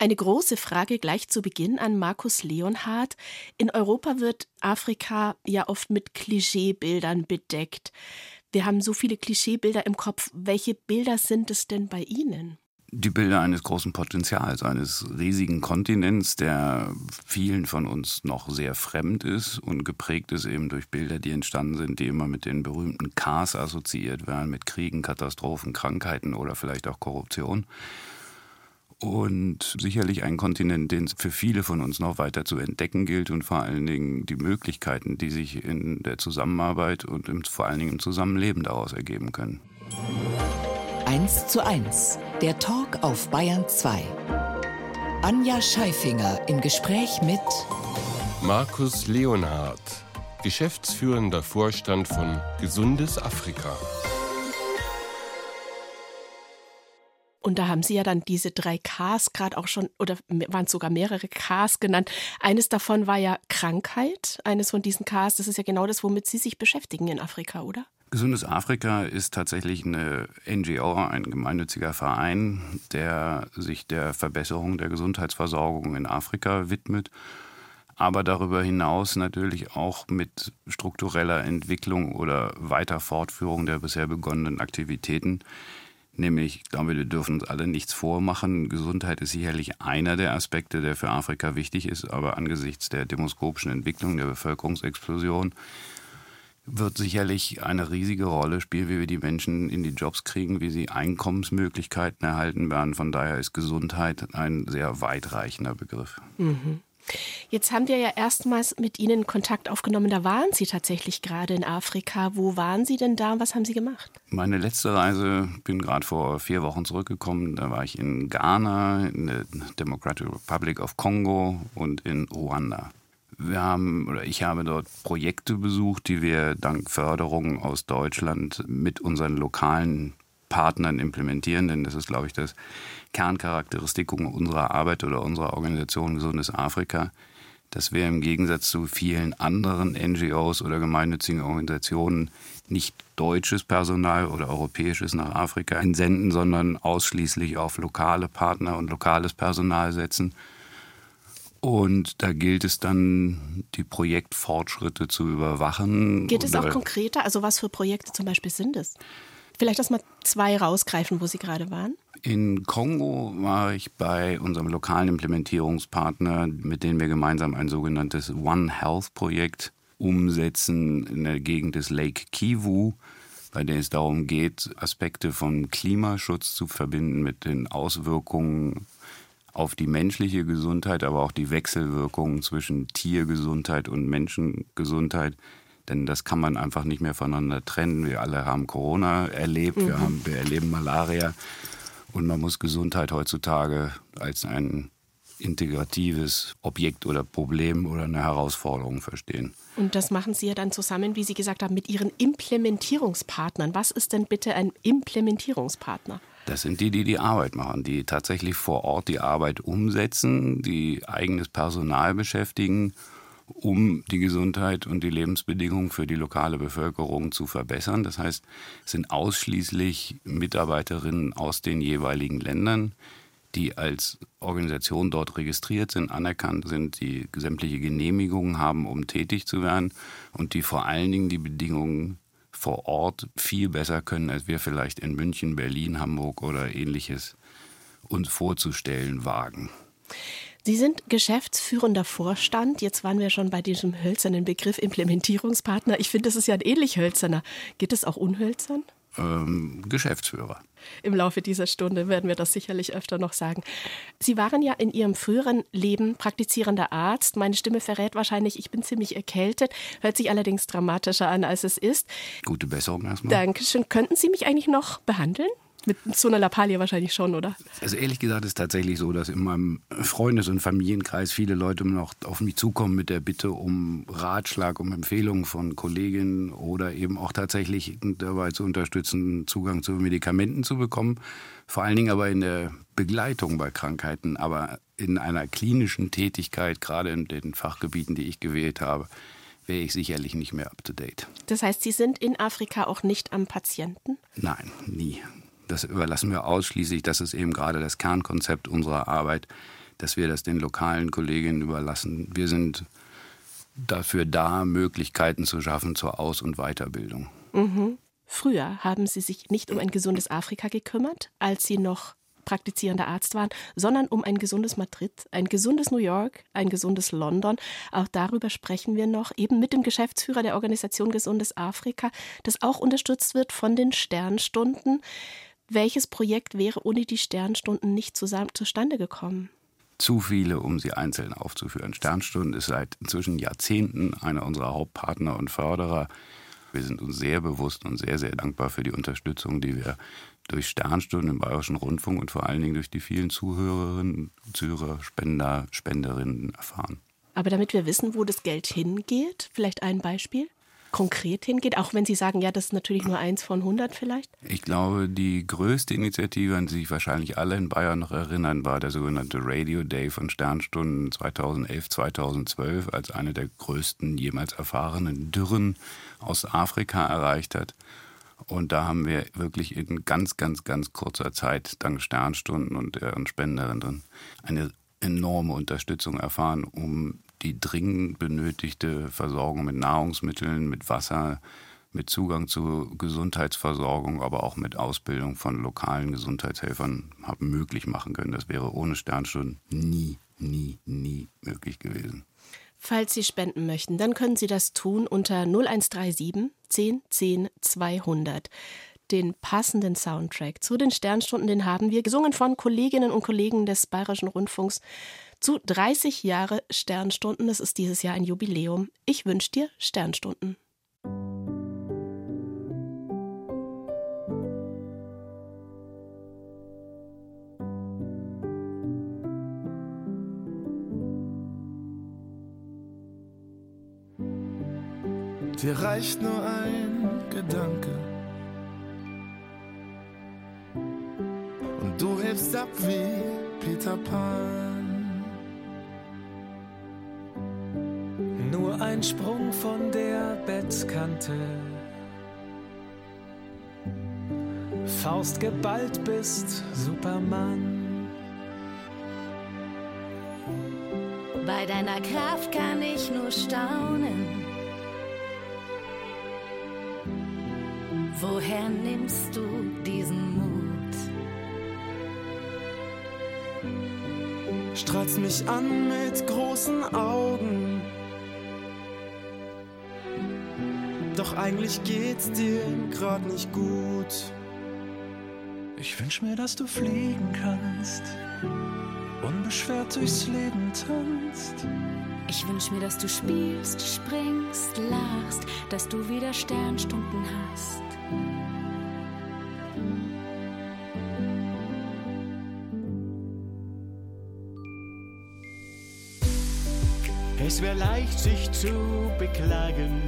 Eine große Frage gleich zu Beginn an Markus Leonhardt. In Europa wird Afrika ja oft mit Klischeebildern bedeckt. Wir haben so viele Klischeebilder im Kopf. Welche Bilder sind es denn bei Ihnen? Die Bilder eines großen Potenzials, eines riesigen Kontinents, der vielen von uns noch sehr fremd ist und geprägt ist eben durch Bilder, die entstanden sind, die immer mit den berühmten Ks assoziiert werden, mit Kriegen, Katastrophen, Krankheiten oder vielleicht auch Korruption und sicherlich ein Kontinent, den es für viele von uns noch weiter zu entdecken gilt und vor allen Dingen die Möglichkeiten, die sich in der Zusammenarbeit und im, vor allen Dingen im Zusammenleben daraus ergeben können. 1 zu 1, der Talk auf Bayern 2. Anja Scheifinger im Gespräch mit Markus Leonhardt, geschäftsführender Vorstand von Gesundes Afrika. Und da haben Sie ja dann diese drei Ks gerade auch schon, oder waren es sogar mehrere Ks genannt. Eines davon war ja Krankheit. Eines von diesen Ks, das ist ja genau das, womit Sie sich beschäftigen in Afrika, oder? Gesundes Afrika ist tatsächlich eine NGO, ein gemeinnütziger Verein, der sich der Verbesserung der Gesundheitsversorgung in Afrika widmet, aber darüber hinaus natürlich auch mit struktureller Entwicklung oder weiter Fortführung der bisher begonnenen Aktivitäten Nämlich, ich glaube, wir dürfen uns alle nichts vormachen. Gesundheit ist sicherlich einer der Aspekte, der für Afrika wichtig ist, aber angesichts der demoskopischen Entwicklung, der Bevölkerungsexplosion, wird sicherlich eine riesige Rolle spielen, wie wir die Menschen in die Jobs kriegen, wie sie Einkommensmöglichkeiten erhalten werden. Von daher ist Gesundheit ein sehr weitreichender Begriff. Mhm. Jetzt haben wir ja erstmals mit Ihnen Kontakt aufgenommen. Da waren Sie tatsächlich gerade in Afrika. Wo waren Sie denn da und was haben Sie gemacht? Meine letzte Reise, bin gerade vor vier Wochen zurückgekommen. Da war ich in Ghana, in der Democratic Republic of Congo und in Ruanda. Wir haben oder ich habe dort Projekte besucht, die wir dank Förderung aus Deutschland mit unseren lokalen Partnern implementieren, denn das ist, glaube ich, das Kerncharakteristikum unserer Arbeit oder unserer Organisation Gesundes Afrika, dass wir im Gegensatz zu vielen anderen NGOs oder gemeinnützigen Organisationen nicht deutsches Personal oder europäisches nach Afrika entsenden, sondern ausschließlich auf lokale Partner und lokales Personal setzen. Und da gilt es dann, die Projektfortschritte zu überwachen. Geht es auch konkreter? Also was für Projekte zum Beispiel sind es? Vielleicht erst mal zwei rausgreifen, wo Sie gerade waren. In Kongo war ich bei unserem lokalen Implementierungspartner, mit dem wir gemeinsam ein sogenanntes One Health Projekt umsetzen in der Gegend des Lake Kivu, bei der es darum geht, Aspekte von Klimaschutz zu verbinden mit den Auswirkungen auf die menschliche Gesundheit, aber auch die Wechselwirkungen zwischen Tiergesundheit und Menschengesundheit denn das kann man einfach nicht mehr voneinander trennen. Wir alle haben Corona erlebt, mhm. wir, haben, wir erleben Malaria und man muss Gesundheit heutzutage als ein integratives Objekt oder Problem oder eine Herausforderung verstehen. Und das machen Sie ja dann zusammen, wie Sie gesagt haben, mit Ihren Implementierungspartnern. Was ist denn bitte ein Implementierungspartner? Das sind die, die die Arbeit machen, die tatsächlich vor Ort die Arbeit umsetzen, die eigenes Personal beschäftigen um die Gesundheit und die Lebensbedingungen für die lokale Bevölkerung zu verbessern. Das heißt, es sind ausschließlich Mitarbeiterinnen aus den jeweiligen Ländern, die als Organisation dort registriert sind, anerkannt sind, die sämtliche Genehmigungen haben, um tätig zu werden und die vor allen Dingen die Bedingungen vor Ort viel besser können, als wir vielleicht in München, Berlin, Hamburg oder ähnliches uns vorzustellen wagen. Sie sind geschäftsführender Vorstand. Jetzt waren wir schon bei diesem hölzernen Begriff Implementierungspartner. Ich finde, das ist ja ein ähnlich hölzerner. Geht es auch unhölzern? Ähm, Geschäftsführer. Im Laufe dieser Stunde werden wir das sicherlich öfter noch sagen. Sie waren ja in Ihrem früheren Leben praktizierender Arzt. Meine Stimme verrät wahrscheinlich, ich bin ziemlich erkältet, hört sich allerdings dramatischer an, als es ist. Gute Besserung erstmal. Dankeschön. Könnten Sie mich eigentlich noch behandeln? Mit so einer Lappalie wahrscheinlich schon, oder? Also ehrlich gesagt ist es tatsächlich so, dass in meinem Freundes- und Familienkreis viele Leute noch auf mich zukommen mit der Bitte um Ratschlag, um Empfehlungen von Kolleginnen oder eben auch tatsächlich dabei zu unterstützen, Zugang zu Medikamenten zu bekommen. Vor allen Dingen aber in der Begleitung bei Krankheiten, aber in einer klinischen Tätigkeit, gerade in den Fachgebieten, die ich gewählt habe, wäre ich sicherlich nicht mehr up to date. Das heißt, Sie sind in Afrika auch nicht am Patienten? Nein, nie. Das überlassen wir ausschließlich. Das ist eben gerade das Kernkonzept unserer Arbeit, dass wir das den lokalen Kolleginnen überlassen. Wir sind dafür da, Möglichkeiten zu schaffen zur Aus- und Weiterbildung. Mhm. Früher haben Sie sich nicht um ein gesundes Afrika gekümmert, als Sie noch praktizierender Arzt waren, sondern um ein gesundes Madrid, ein gesundes New York, ein gesundes London. Auch darüber sprechen wir noch, eben mit dem Geschäftsführer der Organisation Gesundes Afrika, das auch unterstützt wird von den Sternstunden. Welches Projekt wäre ohne die Sternstunden nicht zusammen, zustande gekommen? Zu viele, um sie einzeln aufzuführen. Sternstunden ist seit inzwischen Jahrzehnten einer unserer Hauptpartner und Förderer. Wir sind uns sehr bewusst und sehr, sehr dankbar für die Unterstützung, die wir durch Sternstunden im Bayerischen Rundfunk und vor allen Dingen durch die vielen Zuhörerinnen, Zuhörer, Spender, Spenderinnen erfahren. Aber damit wir wissen, wo das Geld hingeht, vielleicht ein Beispiel? Konkret hingeht, auch wenn Sie sagen, ja, das ist natürlich nur eins von 100 vielleicht? Ich glaube, die größte Initiative, an die sich wahrscheinlich alle in Bayern noch erinnern, war der sogenannte Radio Day von Sternstunden 2011, 2012, als eine der größten jemals erfahrenen Dürren aus Afrika erreicht hat. Und da haben wir wirklich in ganz, ganz, ganz kurzer Zeit, dank Sternstunden und deren Spenderinnen, eine enorme Unterstützung erfahren, um die dringend benötigte Versorgung mit Nahrungsmitteln, mit Wasser, mit Zugang zu Gesundheitsversorgung, aber auch mit Ausbildung von lokalen Gesundheitshelfern haben möglich machen können. Das wäre ohne Sternstunden nie, nie, nie möglich gewesen. Falls Sie spenden möchten, dann können Sie das tun unter 0137 10 10 200. Den passenden Soundtrack zu den Sternstunden, den haben wir, gesungen von Kolleginnen und Kollegen des Bayerischen Rundfunks, zu 30 Jahre Sternstunden. Das ist dieses Jahr ein Jubiläum. Ich wünsche dir Sternstunden. Dir reicht nur ein Gedanke. Und du hebst ab wie Peter Pan. Ein Sprung von der Bettkante. Faust geballt bist Superman. Bei deiner Kraft kann ich nur staunen. Woher nimmst du diesen Mut? Strahlst mich an mit großen Augen. Doch eigentlich geht's dir grad nicht gut. Ich wünsch mir, dass du fliegen kannst, unbeschwert durchs Leben tanzt. Ich wünsch mir, dass du spielst, springst, lachst, dass du wieder Sternstunden hast. Es wäre leicht, sich zu beklagen.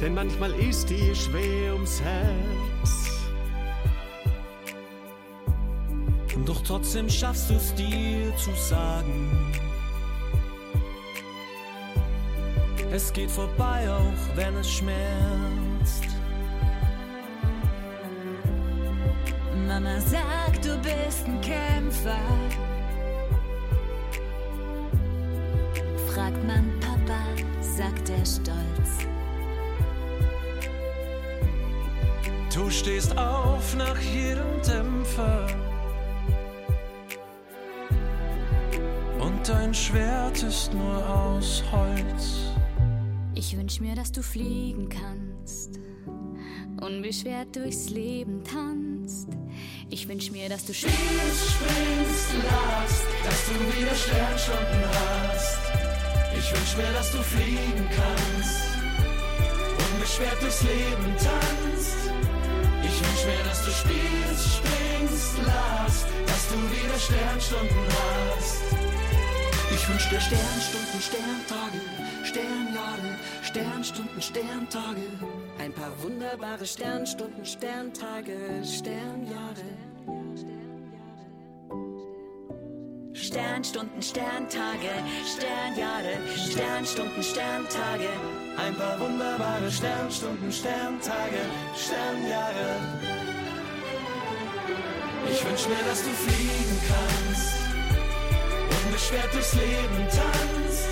Denn manchmal ist dir schwer ums Herz. Doch trotzdem schaffst du es dir zu sagen. Es geht vorbei, auch wenn es schmerzt. Mama sagt, du bist ein Kämpfer. Fragt man Papa, sagt er stolz. Du stehst auf nach jedem Dämpfer. Und dein Schwert ist nur aus Holz. Ich wünsch mir, dass du fliegen kannst, unbeschwert durchs Leben tanzt. Ich wünsch mir, dass du spielst, springst, lachst, dass du wieder Sternstunden hast. Ich wünsch mir, dass du fliegen kannst, unbeschwert durchs Leben tanzt. Ich wünsch mir, dass du spielst, springst, lachst, dass du wieder Sternstunden hast. Ich wünsch dir Sternstunden, Sterntage, Sternjahre, Sternstunden, Sterntage. Ein paar wunderbare Sternstunden, Sterntage, Sternjahre. Sternstunden, Sterntage, Sternjahre, Sternstunden, Sterntage. Ein paar wunderbare Sternstunden, Sterntage, Sternjahre. Ich wünsch mir, dass du fliegen kannst, unbeschwert durchs Leben tanzt.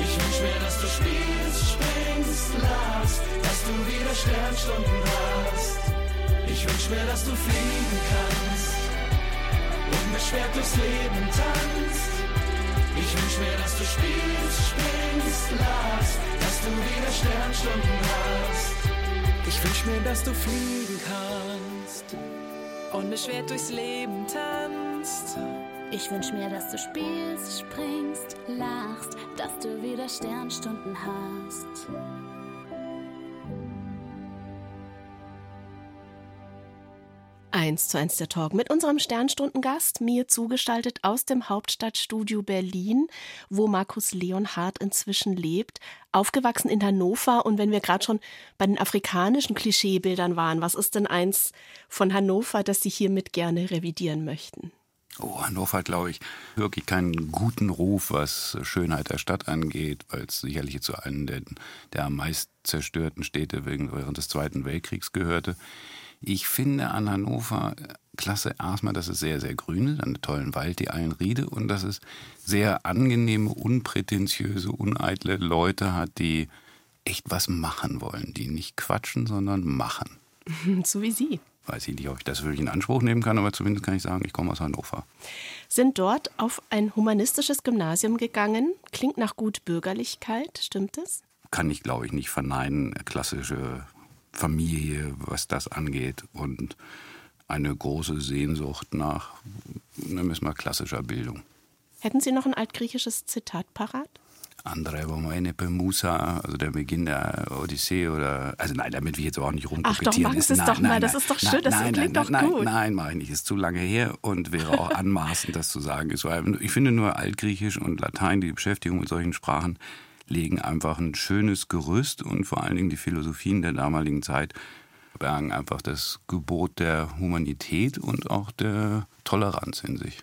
Ich wünsch mir, dass du spielst, springst, lachst, dass du wieder Sternstunden hast. Ich wünsch mir, dass du fliegen kannst, unbeschwert durchs Leben tanzt. Ich wünsch mir, dass du spielst, springst, lachst, dass du wieder Sternstunden hast. Ich wünsch mir, dass du fliegen kannst, unbeschwert durchs Leben tanzt. Ich wünsch mir, dass du spielst, springst, lachst, dass du wieder Sternstunden hast. Eins zu eins der Talk mit unserem Sternstundengast, mir zugestaltet aus dem Hauptstadtstudio Berlin, wo Markus Leonhardt inzwischen lebt, aufgewachsen in Hannover. Und wenn wir gerade schon bei den afrikanischen Klischeebildern waren, was ist denn eins von Hannover, das Sie hiermit gerne revidieren möchten? Oh, Hannover hat, glaube ich, wirklich keinen guten Ruf, was Schönheit der Stadt angeht, weil es sicherlich zu einem der, der am meist zerstörten Städte während des Zweiten Weltkriegs gehörte. Ich finde an Hannover klasse erstmal, dass es sehr, sehr grün ist, einen tollen Wald, die Eilenriede, und dass es sehr angenehme, unprätentiöse, uneitle Leute hat, die echt was machen wollen, die nicht quatschen, sondern machen. So wie Sie. Weiß ich nicht, ob ich das wirklich in Anspruch nehmen kann, aber zumindest kann ich sagen, ich komme aus Hannover. Sind dort auf ein humanistisches Gymnasium gegangen. Klingt nach gut Bürgerlichkeit, stimmt es? Kann ich, glaube ich, nicht verneinen. Klassische Familie, was das angeht und eine große Sehnsucht nach, nennen wir es mal, klassischer Bildung. Hätten Sie noch ein altgriechisches Zitat parat? Andre Bomene Musa, also der Beginn der Odyssee oder, also nein, damit wir jetzt auch nicht rumkompetieren. Ach doch, Sie es doch mal, das ist doch schön, das nein, klingt nein, doch nein, gut. Nein, nein, mache ich nicht, ist zu lange her und wäre auch anmaßend, das zu sagen. Ich finde nur Altgriechisch und Latein, die Beschäftigung mit solchen Sprachen, legen einfach ein schönes Gerüst und vor allen Dingen die Philosophien der damaligen Zeit bergen einfach das Gebot der Humanität und auch der Toleranz in sich.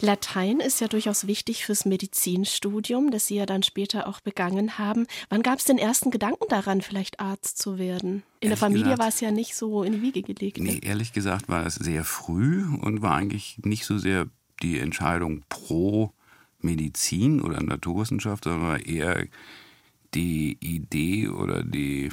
Latein ist ja durchaus wichtig fürs Medizinstudium, das Sie ja dann später auch begangen haben. Wann gab es den ersten Gedanken daran, vielleicht Arzt zu werden? In Ehrlich der Familie gesagt- war es ja nicht so in die Wiege gelegt. ne? Nee, ehrlich gesagt war es sehr früh und war eigentlich nicht so sehr die Entscheidung pro Medizin oder Naturwissenschaft, sondern eher die Idee oder die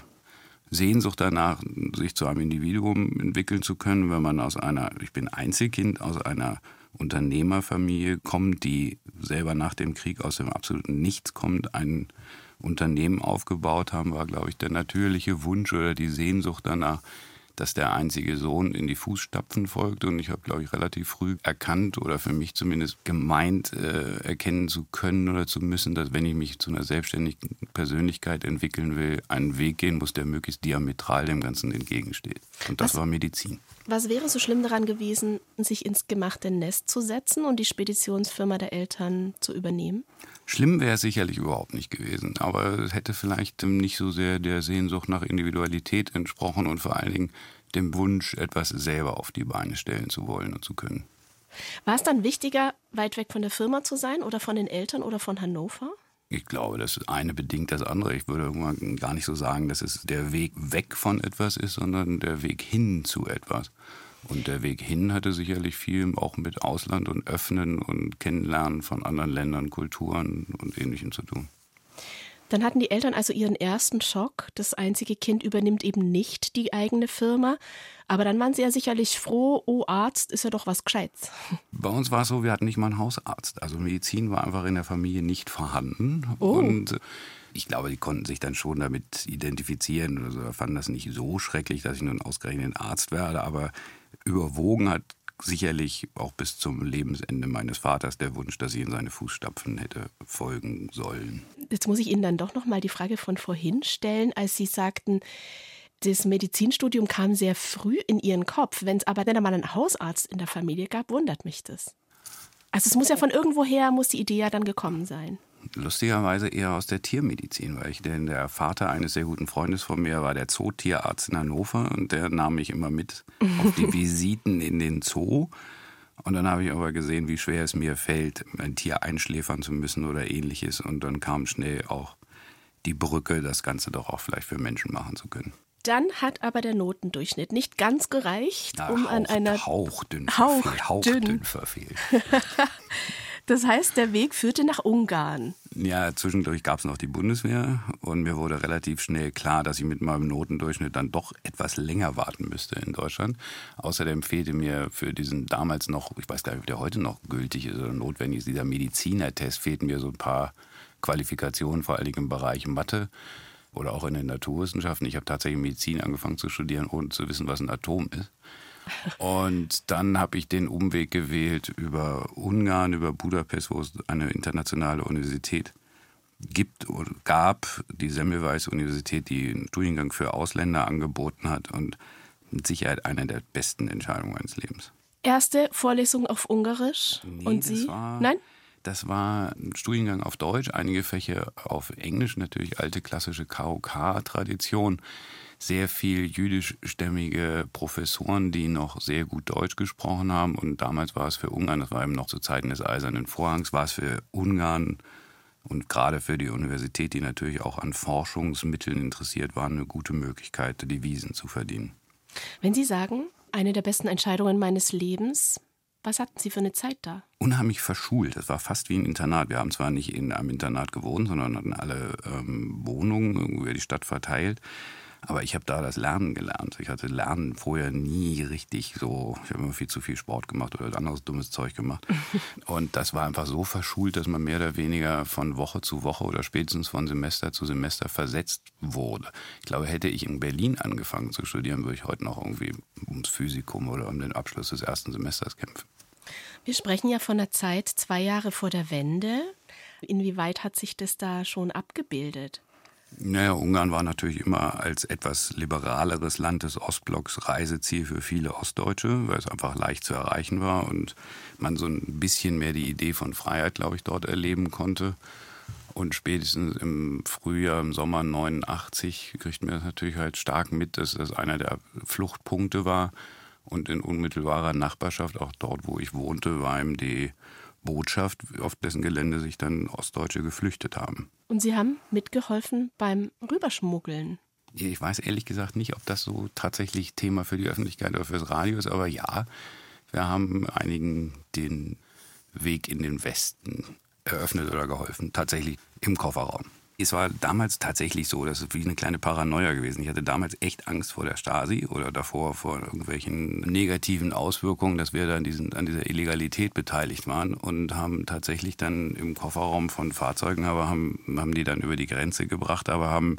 Sehnsucht danach, sich zu einem Individuum entwickeln zu können, wenn man aus einer, ich bin Einzelkind, aus einer Unternehmerfamilie kommt, die selber nach dem Krieg aus dem absoluten Nichts kommt, ein Unternehmen aufgebaut haben, war, glaube ich, der natürliche Wunsch oder die Sehnsucht danach, dass der einzige Sohn in die Fußstapfen folgt. Und ich habe, glaube ich, relativ früh erkannt oder für mich zumindest gemeint, äh, erkennen zu können oder zu müssen, dass wenn ich mich zu einer selbstständigen Persönlichkeit entwickeln will, einen Weg gehen muss, der möglichst diametral dem Ganzen entgegensteht. Und das Was- war Medizin. Was wäre so schlimm daran gewesen, sich ins gemachte Nest zu setzen und die Speditionsfirma der Eltern zu übernehmen? Schlimm wäre es sicherlich überhaupt nicht gewesen, aber es hätte vielleicht ähm, nicht so sehr der Sehnsucht nach Individualität entsprochen und vor allen Dingen dem Wunsch, etwas selber auf die Beine stellen zu wollen und zu können. War es dann wichtiger, weit weg von der Firma zu sein oder von den Eltern oder von Hannover? Ich glaube, das eine bedingt das andere. Ich würde gar nicht so sagen, dass es der Weg weg von etwas ist, sondern der Weg hin zu etwas. Und der Weg hin hatte sicherlich viel auch mit Ausland und Öffnen und Kennenlernen von anderen Ländern, Kulturen und Ähnlichem zu tun. Dann hatten die Eltern also ihren ersten Schock. Das einzige Kind übernimmt eben nicht die eigene Firma. Aber dann waren sie ja sicherlich froh, oh Arzt ist ja doch was Gescheites. Bei uns war es so, wir hatten nicht mal einen Hausarzt. Also Medizin war einfach in der Familie nicht vorhanden. Oh. Und ich glaube, die konnten sich dann schon damit identifizieren oder so. Fanden das nicht so schrecklich, dass ich nun ausgerechnet Arzt werde. Aber überwogen hat sicherlich auch bis zum Lebensende meines Vaters der Wunsch, dass ich in seine Fußstapfen hätte folgen sollen. Jetzt muss ich Ihnen dann doch noch mal die Frage von vorhin stellen, als Sie sagten, das Medizinstudium kam sehr früh in Ihren Kopf. Wenn es aber dann mal einen Hausarzt in der Familie gab, wundert mich das. Also es muss ja von irgendwoher, muss die Idee ja dann gekommen sein. Lustigerweise eher aus der Tiermedizin, weil ich denn der Vater eines sehr guten Freundes von mir war der Zootierarzt in Hannover und der nahm mich immer mit auf die Visiten in den Zoo. Und dann habe ich aber gesehen, wie schwer es mir fällt, ein Tier einschläfern zu müssen oder ähnliches. Und dann kam schnell auch die Brücke, das Ganze doch auch vielleicht für Menschen machen zu können. Dann hat aber der Notendurchschnitt nicht ganz gereicht, Na, um an hauch- einer hauchdünn verfehlt. Hauchdünn. Hauchdünn verfehlt. Das heißt, der Weg führte nach Ungarn. Ja, zwischendurch gab es noch die Bundeswehr und mir wurde relativ schnell klar, dass ich mit meinem Notendurchschnitt dann doch etwas länger warten müsste in Deutschland. Außerdem fehlte mir für diesen damals noch, ich weiß gar nicht, ob der heute noch gültig ist oder notwendig ist, dieser Medizinertest, fehlten mir so ein paar Qualifikationen, vor Dingen im Bereich Mathe oder auch in den Naturwissenschaften. Ich habe tatsächlich Medizin angefangen zu studieren, ohne zu wissen, was ein Atom ist. Und dann habe ich den Umweg gewählt über Ungarn, über Budapest, wo es eine internationale Universität gibt oder gab, die Semmelweis Universität, die einen Studiengang für Ausländer angeboten hat und mit Sicherheit eine der besten Entscheidungen meines Lebens. Erste Vorlesung auf Ungarisch. Nee, und Sie? war- Nein? Das war ein Studiengang auf Deutsch, einige Fächer auf Englisch, natürlich alte klassische KOK-Tradition. Sehr viel jüdischstämmige Professoren, die noch sehr gut Deutsch gesprochen haben. Und damals war es für Ungarn, das war eben noch zu Zeiten des Eisernen Vorhangs, war es für Ungarn und gerade für die Universität, die natürlich auch an Forschungsmitteln interessiert war, eine gute Möglichkeit, Devisen zu verdienen. Wenn Sie sagen, eine der besten Entscheidungen meines Lebens, was hatten Sie für eine Zeit da? unheimlich verschult. Das war fast wie ein Internat. Wir haben zwar nicht in einem Internat gewohnt, sondern hatten alle ähm, Wohnungen über die Stadt verteilt. Aber ich habe da das Lernen gelernt. Ich hatte Lernen vorher nie richtig so. Ich habe immer viel zu viel Sport gemacht oder anderes dummes Zeug gemacht. Und das war einfach so verschult, dass man mehr oder weniger von Woche zu Woche oder spätestens von Semester zu Semester versetzt wurde. Ich glaube, hätte ich in Berlin angefangen zu studieren, würde ich heute noch irgendwie ums Physikum oder um den Abschluss des ersten Semesters kämpfen. Wir sprechen ja von der Zeit zwei Jahre vor der Wende. Inwieweit hat sich das da schon abgebildet? Naja, Ungarn war natürlich immer als etwas liberaleres Land des Ostblocks Reiseziel für viele Ostdeutsche, weil es einfach leicht zu erreichen war und man so ein bisschen mehr die Idee von Freiheit, glaube ich, dort erleben konnte. Und spätestens im Frühjahr, im Sommer 89 kriegt man das natürlich halt stark mit, dass das einer der Fluchtpunkte war. Und in unmittelbarer Nachbarschaft, auch dort, wo ich wohnte, war die Botschaft, auf dessen Gelände sich dann Ostdeutsche geflüchtet haben. Und Sie haben mitgeholfen beim Rüberschmuggeln. Ich weiß ehrlich gesagt nicht, ob das so tatsächlich Thema für die Öffentlichkeit oder fürs Radio ist, aber ja, wir haben einigen den Weg in den Westen eröffnet oder geholfen, tatsächlich im Kofferraum. Es war damals tatsächlich so, das ist wie eine kleine Paranoia gewesen. Ich hatte damals echt Angst vor der Stasi oder davor vor irgendwelchen negativen Auswirkungen, dass wir da an, diesen, an dieser Illegalität beteiligt waren und haben tatsächlich dann im Kofferraum von Fahrzeugen, aber haben, haben die dann über die Grenze gebracht, aber haben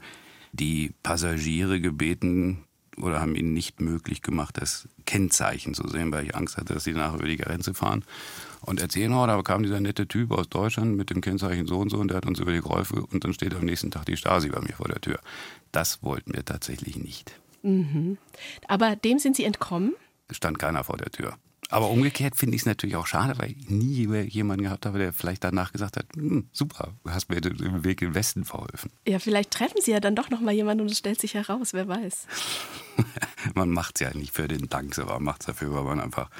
die Passagiere gebeten oder haben ihnen nicht möglich gemacht, das Kennzeichen zu sehen, weil ich Angst hatte, dass sie nachher über die Grenze fahren und erzählen, oh, da kam dieser nette Typ aus Deutschland mit dem Kennzeichen so und so und der hat uns über die Gräufe und dann steht am nächsten Tag die Stasi bei mir vor der Tür. Das wollten wir tatsächlich nicht. Mhm. Aber dem sind Sie entkommen? Stand keiner vor der Tür. Aber umgekehrt finde ich es natürlich auch schade, weil ich nie jemanden gehabt habe, der vielleicht danach gesagt hat, hm, super, du hast mir den Weg im Westen verholfen. Ja, vielleicht treffen Sie ja dann doch noch mal jemanden und es stellt sich heraus, wer weiß. man macht es ja nicht für den Dank, sondern man macht es dafür, weil man einfach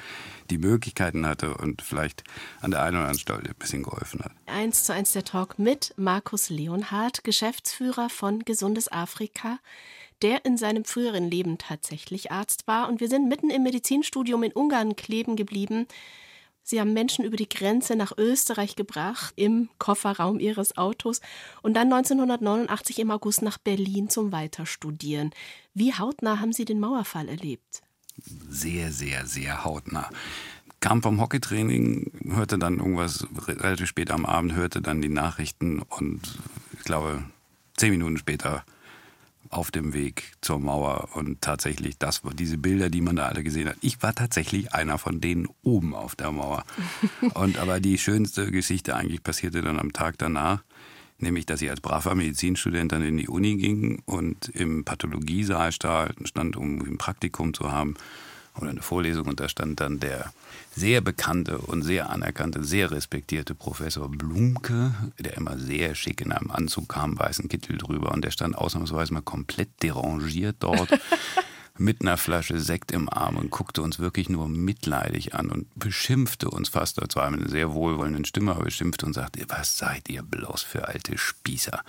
die Möglichkeiten hatte und vielleicht an der einen oder anderen Stelle ein bisschen geholfen hat. Eins zu eins der Talk mit Markus Leonhardt, Geschäftsführer von Gesundes Afrika, der in seinem früheren Leben tatsächlich Arzt war. Und wir sind mitten im Medizinstudium in Ungarn kleben geblieben. Sie haben Menschen über die Grenze nach Österreich gebracht, im Kofferraum ihres Autos und dann 1989 im August nach Berlin zum Weiterstudieren. Wie hautnah haben Sie den Mauerfall erlebt? Sehr, sehr, sehr hautnah. Kam vom Hockeytraining, hörte dann irgendwas relativ spät am Abend, hörte dann die Nachrichten und ich glaube, zehn Minuten später auf dem Weg zur Mauer und tatsächlich das diese Bilder, die man da alle gesehen hat. Ich war tatsächlich einer von denen oben auf der Mauer. Und aber die schönste Geschichte eigentlich passierte dann am Tag danach, nämlich dass ich als braver Medizinstudent dann in die Uni ging und im Pathologiesaal stand, um ein Praktikum zu haben oder eine Vorlesung. Und da stand dann der sehr bekannte und sehr anerkannte, sehr respektierte Professor Blumke, der immer sehr schick in einem Anzug kam, weißen Kittel drüber. Und der stand ausnahmsweise mal komplett derangiert dort mit einer Flasche Sekt im Arm und guckte uns wirklich nur mitleidig an und beschimpfte uns fast, zwar mit einer sehr wohlwollenden Stimme, aber beschimpfte und sagte, was seid ihr bloß für alte Spießer?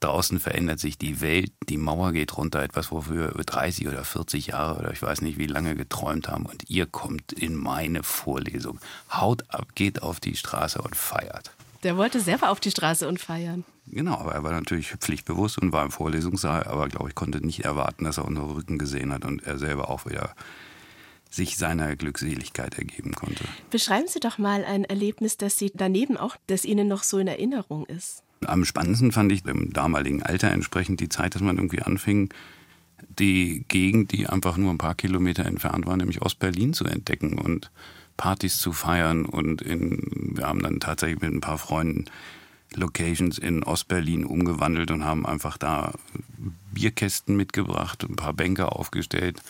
draußen verändert sich die Welt, die Mauer geht runter, etwas, wofür wir 30 oder 40 Jahre oder ich weiß nicht wie lange geträumt haben und ihr kommt in meine Vorlesung. Haut ab, geht auf die Straße und feiert. Der wollte selber auf die Straße und feiern. Genau, aber er war natürlich pflichtbewusst und war im Vorlesungssaal, aber glaube ich konnte nicht erwarten, dass er unsere Rücken gesehen hat und er selber auch wieder sich seiner Glückseligkeit ergeben konnte. Beschreiben Sie doch mal ein Erlebnis, das Sie daneben auch, das Ihnen noch so in Erinnerung ist. Am spannendsten fand ich im damaligen Alter entsprechend die Zeit, dass man irgendwie anfing, die Gegend, die einfach nur ein paar Kilometer entfernt war, nämlich Ostberlin zu entdecken und Partys zu feiern. Und in, wir haben dann tatsächlich mit ein paar Freunden Locations in Ostberlin umgewandelt und haben einfach da Bierkästen mitgebracht, ein paar Bänke aufgestellt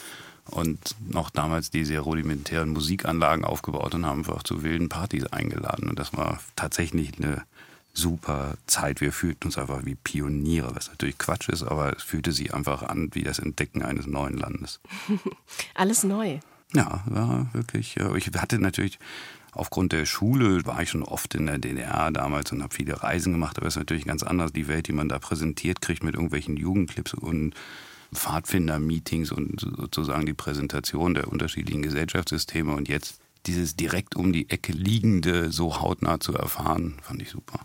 und noch damals die sehr rudimentären Musikanlagen aufgebaut und haben einfach zu wilden Partys eingeladen. Und das war tatsächlich eine super Zeit. Wir fühlten uns einfach wie Pioniere, was natürlich Quatsch ist, aber es fühlte sich einfach an wie das Entdecken eines neuen Landes. Alles neu. Ja, war wirklich. Ich hatte natürlich aufgrund der Schule war ich schon oft in der DDR damals und habe viele Reisen gemacht, aber es ist natürlich ganz anders. Die Welt, die man da präsentiert kriegt mit irgendwelchen Jugendclips und Pfadfinder-Meetings und sozusagen die Präsentation der unterschiedlichen Gesellschaftssysteme und jetzt dieses direkt um die Ecke liegende so hautnah zu erfahren, fand ich super.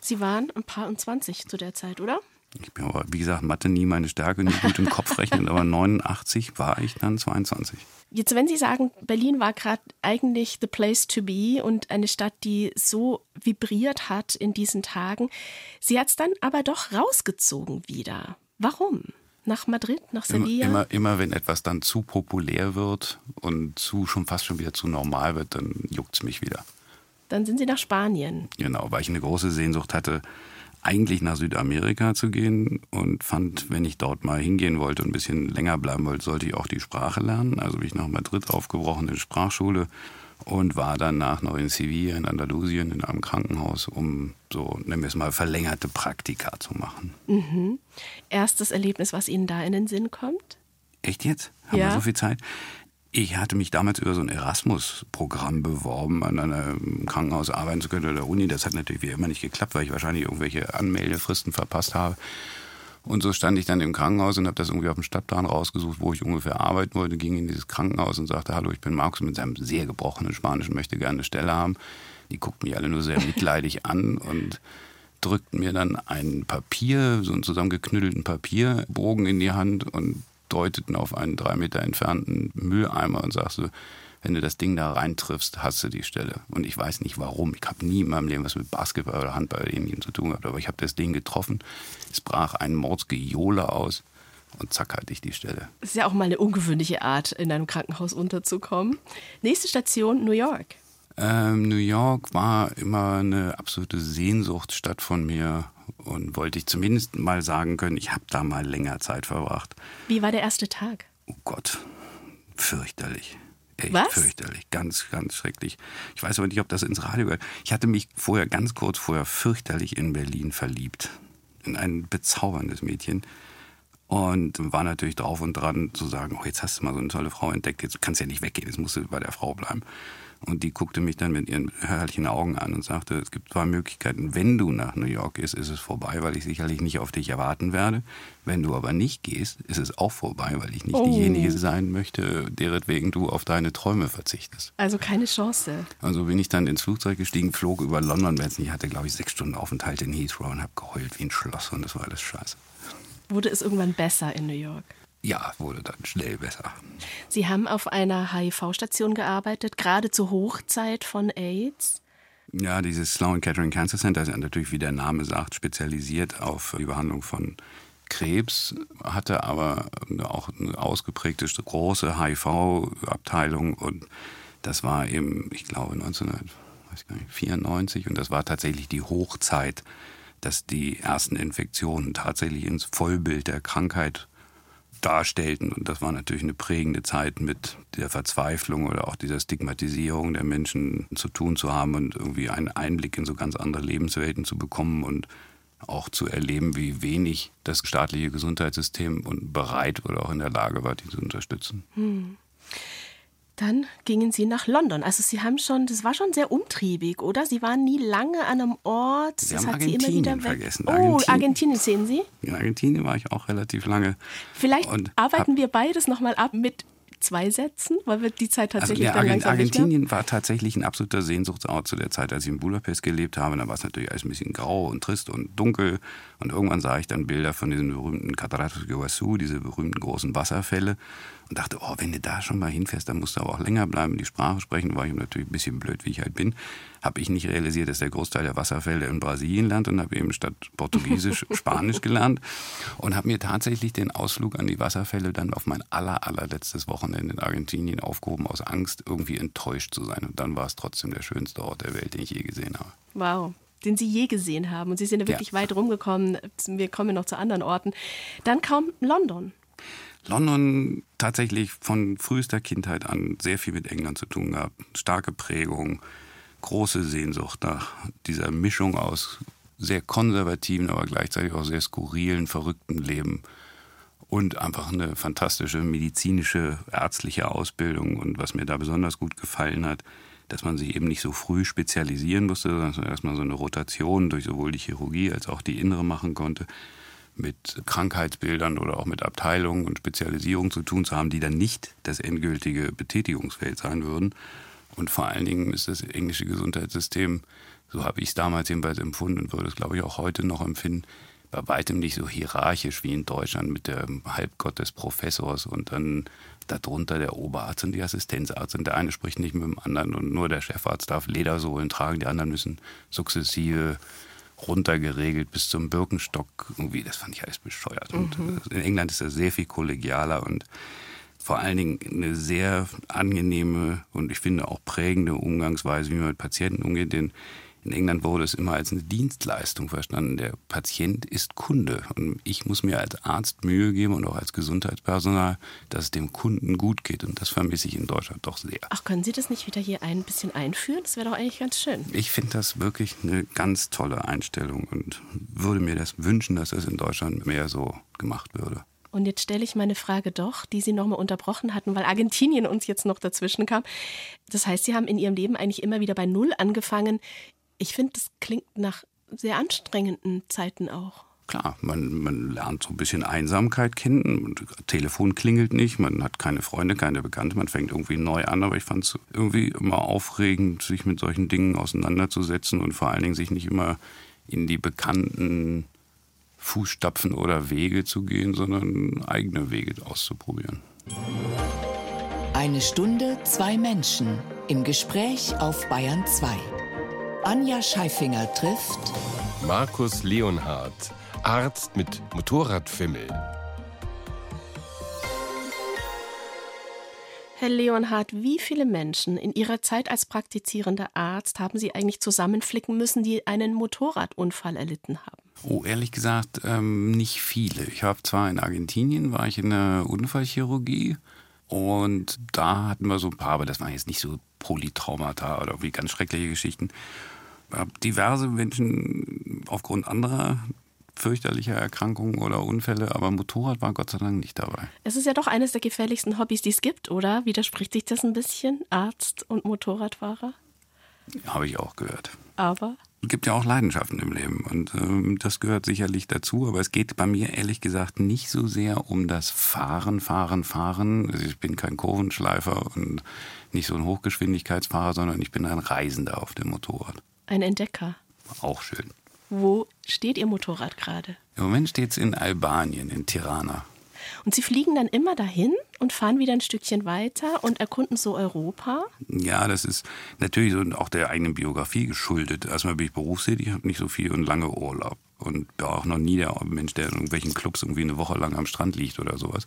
Sie waren ein paar und 20 zu der Zeit, oder? Ich bin aber, wie gesagt, Mathe nie meine Stärke, nicht gut im Kopf rechnen, aber 89 war ich dann 22. Jetzt, wenn Sie sagen, Berlin war gerade eigentlich the place to be und eine Stadt, die so vibriert hat in diesen Tagen, sie hat es dann aber doch rausgezogen wieder. Warum? Nach Madrid, nach Sevilla? Immer, immer, immer, wenn etwas dann zu populär wird und zu schon fast schon wieder zu normal wird, dann juckt es mich wieder. Dann sind Sie nach Spanien. Genau, weil ich eine große Sehnsucht hatte, eigentlich nach Südamerika zu gehen und fand, wenn ich dort mal hingehen wollte und ein bisschen länger bleiben wollte, sollte ich auch die Sprache lernen. Also bin ich nach Madrid aufgebrochen in Sprachschule und war danach noch in Sevilla in Andalusien in einem Krankenhaus, um so, nennen wir es mal, verlängerte Praktika zu machen. Mhm. Erstes Erlebnis, was Ihnen da in den Sinn kommt? Echt jetzt? Haben ja. wir so viel Zeit? Ich hatte mich damals über so ein Erasmus-Programm beworben, an einem Krankenhaus arbeiten zu können oder der Uni. Das hat natürlich wie immer nicht geklappt, weil ich wahrscheinlich irgendwelche Anmeldefristen verpasst habe. Und so stand ich dann im Krankenhaus und habe das irgendwie auf dem Stadtplan rausgesucht, wo ich ungefähr arbeiten wollte, ging in dieses Krankenhaus und sagte, hallo, ich bin Markus mit seinem sehr gebrochenen Spanisch und möchte gerne eine Stelle haben. Die guckten mich alle nur sehr mitleidig an und drückten mir dann ein Papier, so einen zusammengeknüttelten Papierbogen in die Hand und deuteten auf einen drei Meter entfernten Mülleimer und sagte, wenn du das Ding da reintriffst, hast du die Stelle. Und ich weiß nicht warum. Ich habe nie in meinem Leben was mit Basketball oder Handball oder ähnlichem zu tun gehabt, aber ich habe das Ding getroffen. Es brach ein Mordsgejohle aus und zack hatte ich die Stelle. Das ist ja auch mal eine ungewöhnliche Art, in einem Krankenhaus unterzukommen. Nächste Station, New York. Ähm, New York war immer eine absolute Sehnsuchtsstadt von mir und wollte ich zumindest mal sagen können, ich habe da mal länger Zeit verbracht. Wie war der erste Tag? Oh Gott, fürchterlich. Echt Was? fürchterlich, ganz, ganz schrecklich. Ich weiß aber nicht, ob das ins Radio gehört. Ich hatte mich vorher, ganz kurz vorher, fürchterlich in Berlin verliebt. In ein bezauberndes Mädchen. Und war natürlich drauf und dran zu sagen, oh, jetzt hast du mal so eine tolle Frau entdeckt, jetzt kannst du ja nicht weggehen, jetzt musst du bei der Frau bleiben. Und die guckte mich dann mit ihren herrlichen Augen an und sagte, es gibt zwei Möglichkeiten. Wenn du nach New York gehst, ist es vorbei, weil ich sicherlich nicht auf dich erwarten werde. Wenn du aber nicht gehst, ist es auch vorbei, weil ich nicht oh. diejenige sein möchte, deretwegen du auf deine Träume verzichtest. Also keine Chance. Also bin ich dann ins Flugzeug gestiegen, flog über London. Ich hatte, glaube ich, sechs Stunden Aufenthalt in Heathrow und habe geheult wie ein Schloss und das war alles scheiße. Wurde es irgendwann besser in New York? Ja, wurde dann schnell besser. Sie haben auf einer HIV-Station gearbeitet, gerade zur Hochzeit von AIDS. Ja, dieses Sloan Kettering Cancer Center ist natürlich, wie der Name sagt, spezialisiert auf die Behandlung von Krebs, hatte aber auch eine ausgeprägte große HIV-Abteilung und das war eben, ich glaube, 1994 und das war tatsächlich die Hochzeit, dass die ersten Infektionen tatsächlich ins Vollbild der Krankheit darstellten. Und das war natürlich eine prägende Zeit mit der Verzweiflung oder auch dieser Stigmatisierung der Menschen zu tun zu haben und irgendwie einen Einblick in so ganz andere Lebenswelten zu bekommen und auch zu erleben, wie wenig das staatliche Gesundheitssystem und bereit oder auch in der Lage war, die zu unterstützen. Hm. Dann gingen Sie nach London. Also Sie haben schon, das war schon sehr umtriebig, oder? Sie waren nie lange an einem Ort. Sie das haben hat Sie immer Argentinien vergessen. Oh, Argentinien. Argentinien sehen Sie? In Argentinien war ich auch relativ lange. Vielleicht Und arbeiten wir beides nochmal ab mit zwei Sätzen, weil wir die Zeit Also tatsächlich langsam nicht mehr. Argentinien war tatsächlich ein absoluter Sehnsuchtsort zu der Zeit, als ich in Budapest gelebt habe. Da war es natürlich alles ein bisschen grau und trist und dunkel. Und irgendwann sah ich dann Bilder von diesen berühmten Cataratas de Iguazú, diese berühmten großen Wasserfälle. Und dachte, oh, wenn du da schon mal hinfährst, dann musst du aber auch länger bleiben, die Sprache sprechen. War ich natürlich ein bisschen blöd, wie ich halt bin. Habe ich nicht realisiert, dass der Großteil der Wasserfälle in Brasilien landet und habe eben statt Portugiesisch Spanisch gelernt. Und habe mir tatsächlich den Ausflug an die Wasserfälle dann auf mein aller, allerletztes Wochenende in Argentinien aufgehoben, aus Angst, irgendwie enttäuscht zu sein. Und dann war es trotzdem der schönste Ort der Welt, den ich je gesehen habe. Wow. Den Sie je gesehen haben. Und Sie sind ja wirklich weit rumgekommen. Wir kommen noch zu anderen Orten. Dann kam London. London tatsächlich von frühester Kindheit an sehr viel mit England zu tun gehabt. Starke Prägung, große Sehnsucht nach dieser Mischung aus sehr konservativen, aber gleichzeitig auch sehr skurrilen, verrückten Leben und einfach eine fantastische medizinische, ärztliche Ausbildung. Und was mir da besonders gut gefallen hat, dass man sich eben nicht so früh spezialisieren musste, sondern erstmal so eine Rotation durch sowohl die Chirurgie als auch die Innere machen konnte mit Krankheitsbildern oder auch mit Abteilungen und Spezialisierungen zu tun zu haben, die dann nicht das endgültige Betätigungsfeld sein würden. Und vor allen Dingen ist das englische Gesundheitssystem, so habe ich es damals jedenfalls empfunden und würde es, glaube ich, auch heute noch empfinden, bei weitem nicht so hierarchisch wie in Deutschland mit dem Halbgott des Professors und dann darunter der Oberarzt und die Assistenzarzt und der eine spricht nicht mit dem anderen und nur der Chefarzt darf Ledersohlen tragen, die anderen müssen sukzessive runtergeregelt bis zum Birkenstock. Irgendwie, das fand ich alles bescheuert. Und äh, in England ist das sehr viel kollegialer und vor allen Dingen eine sehr angenehme und ich finde auch prägende Umgangsweise, wie man mit Patienten umgeht. Denn in England wurde es immer als eine Dienstleistung verstanden. Der Patient ist Kunde und ich muss mir als Arzt Mühe geben und auch als Gesundheitspersonal, dass es dem Kunden gut geht. Und das vermisse ich in Deutschland doch sehr. Ach, können Sie das nicht wieder hier ein bisschen einführen? Das wäre doch eigentlich ganz schön. Ich finde das wirklich eine ganz tolle Einstellung und würde mir das wünschen, dass das in Deutschland mehr so gemacht würde. Und jetzt stelle ich meine Frage doch, die Sie nochmal unterbrochen hatten, weil Argentinien uns jetzt noch dazwischen kam. Das heißt, Sie haben in Ihrem Leben eigentlich immer wieder bei Null angefangen. Ich finde, das klingt nach sehr anstrengenden Zeiten auch. Klar, man, man lernt so ein bisschen Einsamkeit kennen. Und Telefon klingelt nicht, man hat keine Freunde, keine Bekannte, man fängt irgendwie neu an. Aber ich fand es irgendwie immer aufregend, sich mit solchen Dingen auseinanderzusetzen und vor allen Dingen sich nicht immer in die bekannten Fußstapfen oder Wege zu gehen, sondern eigene Wege auszuprobieren. Eine Stunde, zwei Menschen im Gespräch auf Bayern 2. Anja Scheifinger trifft Markus Leonhardt, Arzt mit Motorradfimmel. Herr Leonhardt, wie viele Menschen in Ihrer Zeit als praktizierender Arzt haben Sie eigentlich zusammenflicken müssen, die einen Motorradunfall erlitten haben? Oh, ehrlich gesagt, ähm, nicht viele. Ich habe zwar in Argentinien, war ich in der Unfallchirurgie und da hatten wir so ein paar, aber das waren jetzt nicht so Polytraumata oder irgendwie ganz schreckliche Geschichten. Ich habe diverse Menschen aufgrund anderer fürchterlicher Erkrankungen oder Unfälle, aber Motorrad war Gott sei Dank nicht dabei. Es ist ja doch eines der gefährlichsten Hobbys, die es gibt, oder? Widerspricht sich das ein bisschen, Arzt und Motorradfahrer? Habe ich auch gehört. Aber gibt ja auch Leidenschaften im Leben und ähm, das gehört sicherlich dazu, aber es geht bei mir ehrlich gesagt nicht so sehr um das Fahren, Fahren, Fahren. Also ich bin kein Kurvenschleifer und nicht so ein Hochgeschwindigkeitsfahrer, sondern ich bin ein Reisender auf dem Motorrad. ein Entdecker. Auch schön. Wo steht Ihr Motorrad gerade? Im Moment steht es in Albanien, in Tirana. Und Sie fliegen dann immer dahin und fahren wieder ein Stückchen weiter und erkunden so Europa? Ja, das ist natürlich so auch der eigenen Biografie geschuldet. Erstmal bin ich berufstätig, habe nicht so viel und lange Urlaub. Und war auch noch nie der Mensch, der in irgendwelchen Clubs irgendwie eine Woche lang am Strand liegt oder sowas.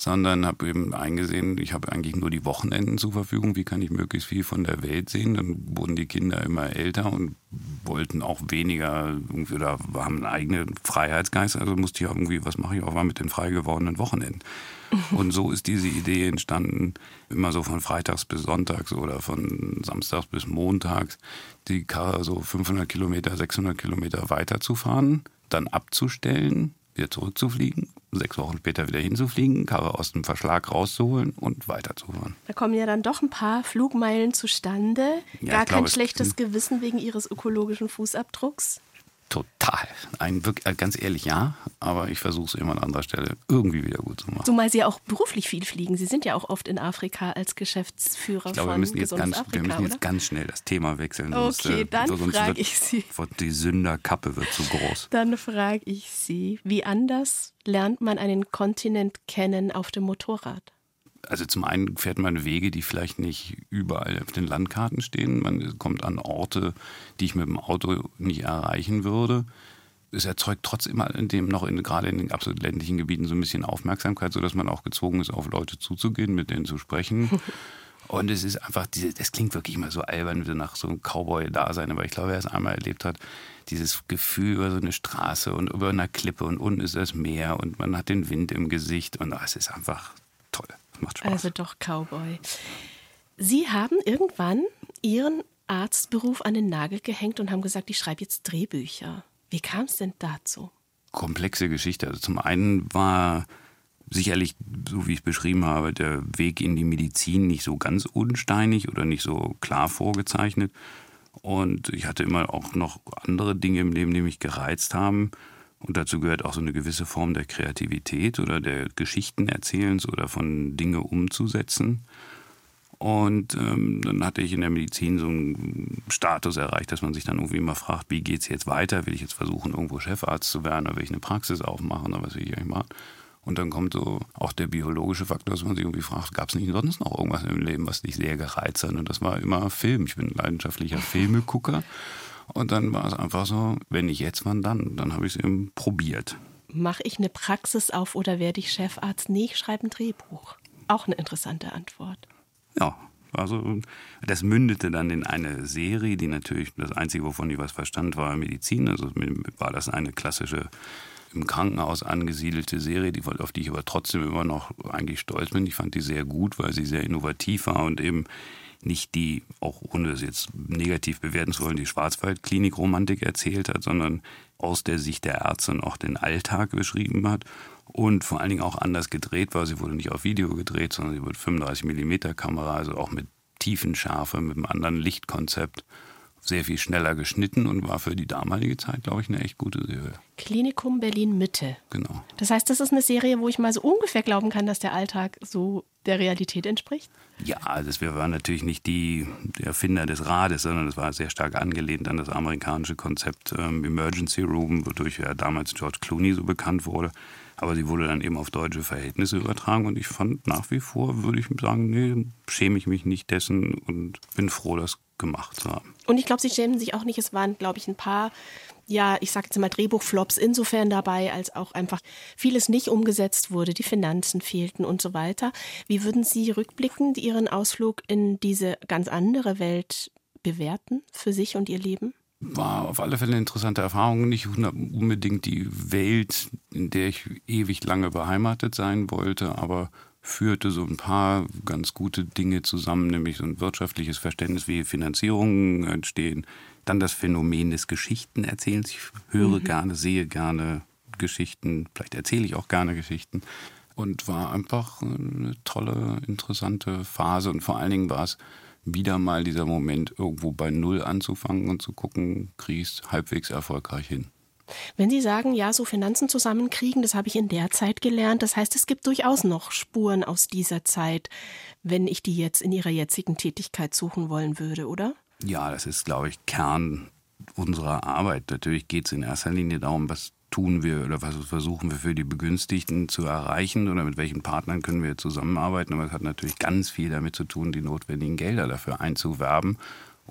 Sondern habe eben eingesehen, ich habe eigentlich nur die Wochenenden zur Verfügung. Wie kann ich möglichst viel von der Welt sehen? Dann wurden die Kinder immer älter und wollten auch weniger oder haben einen eigenen Freiheitsgeist. Also musste ich irgendwie, was mache ich auch mal mit den frei gewordenen Wochenenden? Und so ist diese Idee entstanden, immer so von Freitags bis Sonntags oder von Samstags bis Montags, die Karre so 500 Kilometer, 600 Kilometer weiterzufahren, dann abzustellen, wieder zurückzufliegen, sechs Wochen später wieder hinzufliegen, Karre aus dem Verschlag rauszuholen und weiterzufahren. Da kommen ja dann doch ein paar Flugmeilen zustande. Ja, Gar kein glaube, schlechtes Gewissen wegen Ihres ökologischen Fußabdrucks. Total. Ein, äh, ganz ehrlich, ja, aber ich versuche es immer an anderer Stelle irgendwie wieder gut zu machen. Zumal Sie ja auch beruflich viel fliegen. Sie sind ja auch oft in Afrika als Geschäftsführer Ich glaube, wir müssen, jetzt ganz, wir Afrika, müssen jetzt oder? ganz schnell das Thema wechseln. sonst, Okay, äh, dann sonst frage ich Sie. Die Sünderkappe wird zu groß. Dann frage ich Sie, wie anders lernt man einen Kontinent kennen auf dem Motorrad? Also zum einen fährt man Wege, die vielleicht nicht überall auf den Landkarten stehen. Man kommt an Orte, die ich mit dem Auto nicht erreichen würde. Es erzeugt trotzdem in dem noch in, gerade in den absolut ländlichen Gebieten so ein bisschen Aufmerksamkeit, sodass man auch gezwungen ist, auf Leute zuzugehen, mit denen zu sprechen. Und es ist einfach, das klingt wirklich immer so albern, wie nach so einem Cowboy-Dasein, aber ich glaube, wer es einmal erlebt hat, dieses Gefühl über so eine Straße und über einer Klippe und unten ist das Meer und man hat den Wind im Gesicht und ah, es ist einfach macht Spaß. Also doch Cowboy. Sie haben irgendwann Ihren Arztberuf an den Nagel gehängt und haben gesagt, ich schreibe jetzt Drehbücher. Wie kam es denn dazu? komplexe Geschichte. Also zum einen war sicherlich, so wie ich es beschrieben habe, der Weg in die Medizin nicht so ganz unsteinig oder nicht so klar vorgezeichnet. Und ich hatte immer auch noch andere Dinge im Leben, die mich gereizt haben. Und dazu gehört auch so eine gewisse Form der Kreativität oder der Geschichtenerzählens oder von Dinge umzusetzen. Und ähm, dann hatte ich in der Medizin so einen Status erreicht, dass man sich dann irgendwie immer fragt, wie geht's jetzt weiter? Will ich jetzt versuchen, irgendwo Chefarzt zu werden oder will ich eine Praxis aufmachen oder was will ich eigentlich machen? Und dann kommt so auch der biologische Faktor, dass man sich irgendwie fragt, gab es nicht sonst noch irgendwas im Leben, was dich sehr gereizt hat? Und das war immer Film. Ich bin ein leidenschaftlicher Filmegucker. Und dann war es einfach so, wenn nicht jetzt, wann dann? Dann habe ich es eben probiert. Mache ich eine Praxis auf oder werde ich Chefarzt? Nee, ich schreibe ein Drehbuch. Auch eine interessante Antwort. Ja, also das mündete dann in eine Serie, die natürlich das Einzige, wovon ich was verstand, war Medizin. Also war das eine klassische im Krankenhaus angesiedelte Serie, die, auf die ich aber trotzdem immer noch eigentlich stolz bin. Ich fand die sehr gut, weil sie sehr innovativ war und eben nicht die, auch ohne es jetzt negativ bewerten zu wollen, die Schwarzwaldklinik-Romantik erzählt hat, sondern aus der Sicht der Ärzte und auch den Alltag beschrieben hat und vor allen Dingen auch anders gedreht war. Sie wurde nicht auf Video gedreht, sondern sie wurde 35 mm Kamera, also auch mit Tiefenschärfe, mit einem anderen Lichtkonzept, sehr viel schneller geschnitten und war für die damalige Zeit, glaube ich, eine echt gute Serie. Klinikum Berlin Mitte. Genau. Das heißt, das ist eine Serie, wo ich mal so ungefähr glauben kann, dass der Alltag so der Realität entspricht. Ja, also wir waren natürlich nicht die, Erfinder des Rades, sondern es war sehr stark angelehnt an das amerikanische Konzept ähm, Emergency Room, wodurch ja damals George Clooney so bekannt wurde. Aber sie wurde dann eben auf deutsche Verhältnisse übertragen und ich fand nach wie vor, würde ich sagen, nee, schäme ich mich nicht dessen und bin froh, das gemacht haben. Und ich glaube, sie schämen sich auch nicht. Es waren, glaube ich, ein paar, ja, ich sage jetzt mal Drehbuchflops insofern dabei, als auch einfach vieles nicht umgesetzt wurde, die Finanzen fehlten und so weiter. Wie würden Sie rückblickend Ihren Ausflug in diese ganz andere Welt bewerten für sich und Ihr Leben? war auf alle Fälle eine interessante Erfahrung. Nicht unbedingt die Welt, in der ich ewig lange beheimatet sein wollte, aber führte so ein paar ganz gute Dinge zusammen, nämlich so ein wirtschaftliches Verständnis, wie Finanzierungen entstehen, dann das Phänomen des Geschichtenerzählens. Ich höre mhm. gerne, sehe gerne Geschichten, vielleicht erzähle ich auch gerne Geschichten und war einfach eine tolle, interessante Phase und vor allen Dingen war es wieder mal dieser Moment, irgendwo bei Null anzufangen und zu gucken, kriegst halbwegs erfolgreich hin. Wenn Sie sagen, ja, so Finanzen zusammenkriegen, das habe ich in der Zeit gelernt. Das heißt, es gibt durchaus noch Spuren aus dieser Zeit, wenn ich die jetzt in Ihrer jetzigen Tätigkeit suchen wollen würde, oder? Ja, das ist, glaube ich, Kern unserer Arbeit. Natürlich geht es in erster Linie darum, was tun wir oder was versuchen wir für die Begünstigten zu erreichen oder mit welchen Partnern können wir zusammenarbeiten. Aber es hat natürlich ganz viel damit zu tun, die notwendigen Gelder dafür einzuwerben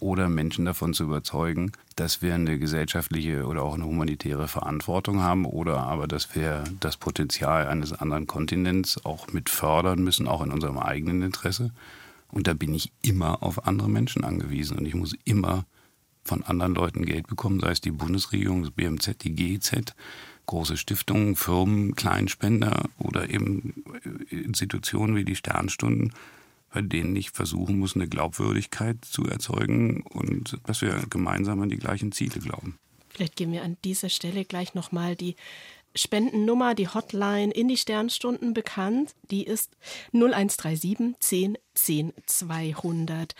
oder Menschen davon zu überzeugen, dass wir eine gesellschaftliche oder auch eine humanitäre Verantwortung haben oder aber, dass wir das Potenzial eines anderen Kontinents auch mit fördern müssen, auch in unserem eigenen Interesse. Und da bin ich immer auf andere Menschen angewiesen und ich muss immer von anderen Leuten Geld bekommen, sei es die Bundesregierung, das BMZ, die GEZ, große Stiftungen, Firmen, Kleinspender oder eben Institutionen wie die Sternstunden, bei denen ich versuchen muss, eine Glaubwürdigkeit zu erzeugen und dass wir gemeinsam an die gleichen Ziele glauben. Vielleicht gehen wir an dieser Stelle gleich nochmal die Spendennummer, die Hotline in die Sternstunden bekannt. Die ist 0137 10 10 200.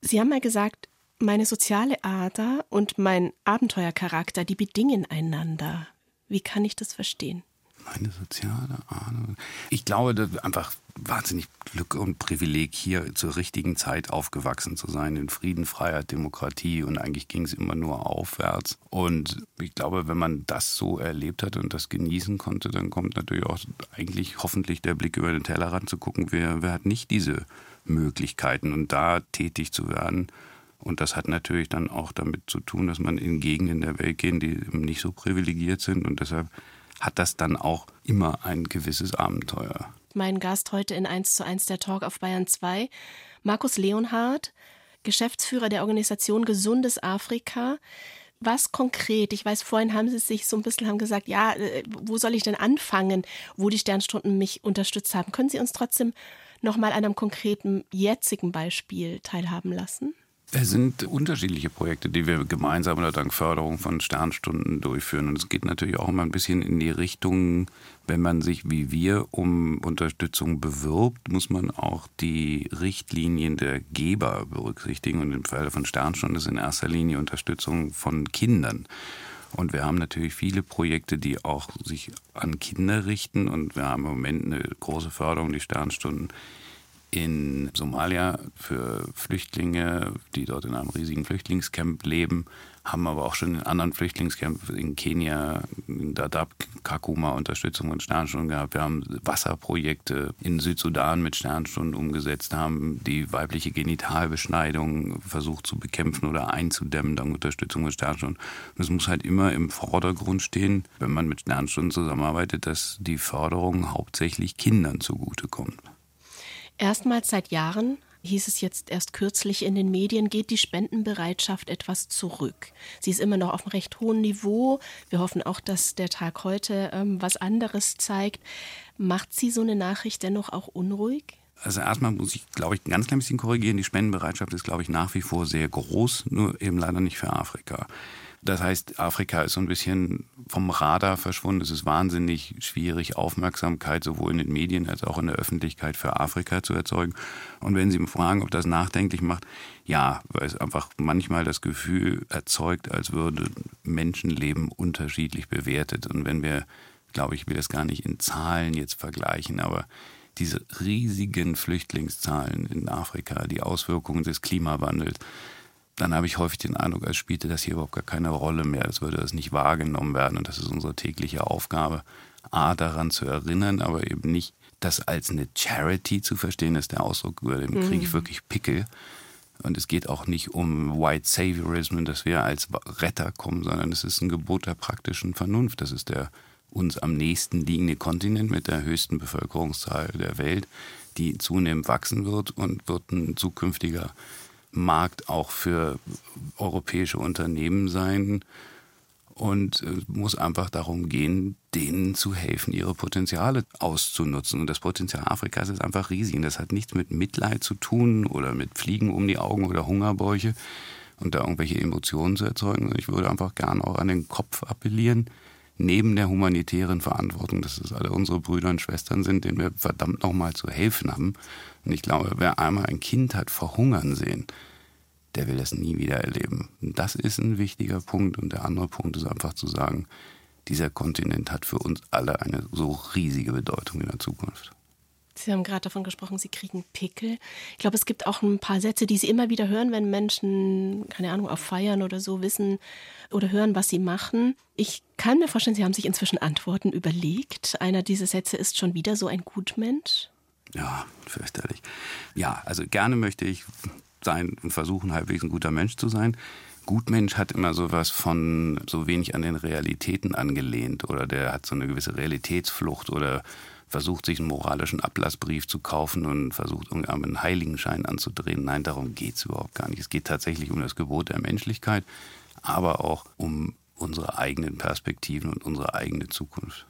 Sie haben mal gesagt, meine soziale Ader und mein Abenteuercharakter, die bedingen einander. Wie kann ich das verstehen? Meine soziale Ahnung. Ich glaube, das ist einfach wahnsinnig Glück und Privileg, hier zur richtigen Zeit aufgewachsen zu sein, in Frieden, Freiheit, Demokratie und eigentlich ging es immer nur aufwärts. Und ich glaube, wenn man das so erlebt hat und das genießen konnte, dann kommt natürlich auch eigentlich hoffentlich der Blick über den Tellerrand zu gucken, wer, wer hat nicht diese Möglichkeiten und da tätig zu werden. Und das hat natürlich dann auch damit zu tun, dass man in Gegenden der Welt geht, die nicht so privilegiert sind und deshalb hat das dann auch immer ein gewisses Abenteuer. Mein Gast heute in 1 zu 1 der Talk auf Bayern 2, Markus Leonhardt, Geschäftsführer der Organisation Gesundes Afrika. Was konkret, ich weiß, vorhin haben Sie sich so ein bisschen haben gesagt, ja, äh, wo soll ich denn anfangen, wo die Sternstunden mich unterstützt haben? Können Sie uns trotzdem noch mal an einem konkreten jetzigen Beispiel teilhaben lassen? Es sind unterschiedliche Projekte, die wir gemeinsam oder dank Förderung von Sternstunden durchführen. Und es geht natürlich auch immer ein bisschen in die Richtung, wenn man sich wie wir um Unterstützung bewirbt, muss man auch die Richtlinien der Geber berücksichtigen. Und im Falle von Sternstunden ist in erster Linie Unterstützung von Kindern. Und wir haben natürlich viele Projekte, die auch sich an Kinder richten. Und wir haben im Moment eine große Förderung, die Sternstunden in Somalia für Flüchtlinge, die dort in einem riesigen Flüchtlingscamp leben, haben aber auch schon in anderen Flüchtlingscamps in Kenia, in Dadaab, Kakuma Unterstützung und Sternstunden gehabt. Wir haben Wasserprojekte in Südsudan mit Sternstunden umgesetzt, haben die weibliche Genitalbeschneidung versucht zu bekämpfen oder einzudämmen dank Unterstützung mit Sternstunden. Und es muss halt immer im Vordergrund stehen, wenn man mit Sternstunden zusammenarbeitet, dass die Förderung hauptsächlich Kindern zugutekommt. Erstmals seit Jahren hieß es jetzt erst kürzlich in den Medien, geht die Spendenbereitschaft etwas zurück. Sie ist immer noch auf einem recht hohen Niveau. Wir hoffen auch, dass der Tag heute ähm, was anderes zeigt. Macht Sie so eine Nachricht dennoch auch unruhig? Also erstmal muss ich, glaube ich, ein ganz klein bisschen korrigieren. Die Spendenbereitschaft ist, glaube ich, nach wie vor sehr groß, nur eben leider nicht für Afrika. Das heißt, Afrika ist so ein bisschen vom Radar verschwunden. Es ist wahnsinnig schwierig, Aufmerksamkeit sowohl in den Medien als auch in der Öffentlichkeit für Afrika zu erzeugen. Und wenn Sie mich fragen, ob das nachdenklich macht, ja, weil es einfach manchmal das Gefühl erzeugt, als würde Menschenleben unterschiedlich bewertet. Und wenn wir, glaube ich, will das gar nicht in Zahlen jetzt vergleichen, aber diese riesigen Flüchtlingszahlen in Afrika, die Auswirkungen des Klimawandels, dann habe ich häufig den Eindruck, als spielte das hier überhaupt gar keine Rolle mehr, als würde das nicht wahrgenommen werden. Und das ist unsere tägliche Aufgabe, A, daran zu erinnern, aber eben nicht das als eine Charity zu verstehen, ist der Ausdruck, über den kriege ich mhm. wirklich Pickel. Und es geht auch nicht um White Saviorism, dass wir als Retter kommen, sondern es ist ein Gebot der praktischen Vernunft. Das ist der uns am nächsten liegende Kontinent mit der höchsten Bevölkerungszahl der Welt, die zunehmend wachsen wird und wird ein zukünftiger Markt auch für europäische Unternehmen sein und es muss einfach darum gehen, denen zu helfen, ihre Potenziale auszunutzen. Und das Potenzial Afrikas ist einfach riesig. Und das hat nichts mit Mitleid zu tun oder mit Fliegen um die Augen oder Hungerbäuche und da irgendwelche Emotionen zu erzeugen. Ich würde einfach gerne auch an den Kopf appellieren, neben der humanitären Verantwortung, dass es alle unsere Brüder und Schwestern sind, denen wir verdammt nochmal zu helfen haben. Und ich glaube, wer einmal ein Kind hat verhungern sehen, der will das nie wieder erleben. Und das ist ein wichtiger Punkt. Und der andere Punkt ist einfach zu sagen, dieser Kontinent hat für uns alle eine so riesige Bedeutung in der Zukunft. Sie haben gerade davon gesprochen, Sie kriegen Pickel. Ich glaube, es gibt auch ein paar Sätze, die Sie immer wieder hören, wenn Menschen, keine Ahnung, auf Feiern oder so wissen oder hören, was sie machen. Ich kann mir vorstellen, Sie haben sich inzwischen Antworten überlegt. Einer dieser Sätze ist schon wieder so ein Gutmensch. Ja, fürchterlich. Ja, also gerne möchte ich sein und versuchen, halbwegs ein guter Mensch zu sein. Gutmensch hat immer sowas von so wenig an den Realitäten angelehnt oder der hat so eine gewisse Realitätsflucht oder versucht sich einen moralischen Ablassbrief zu kaufen und versucht irgendwie einen Heiligenschein anzudrehen. Nein, darum geht es überhaupt gar nicht. Es geht tatsächlich um das Gebot der Menschlichkeit, aber auch um unsere eigenen Perspektiven und unsere eigene Zukunft.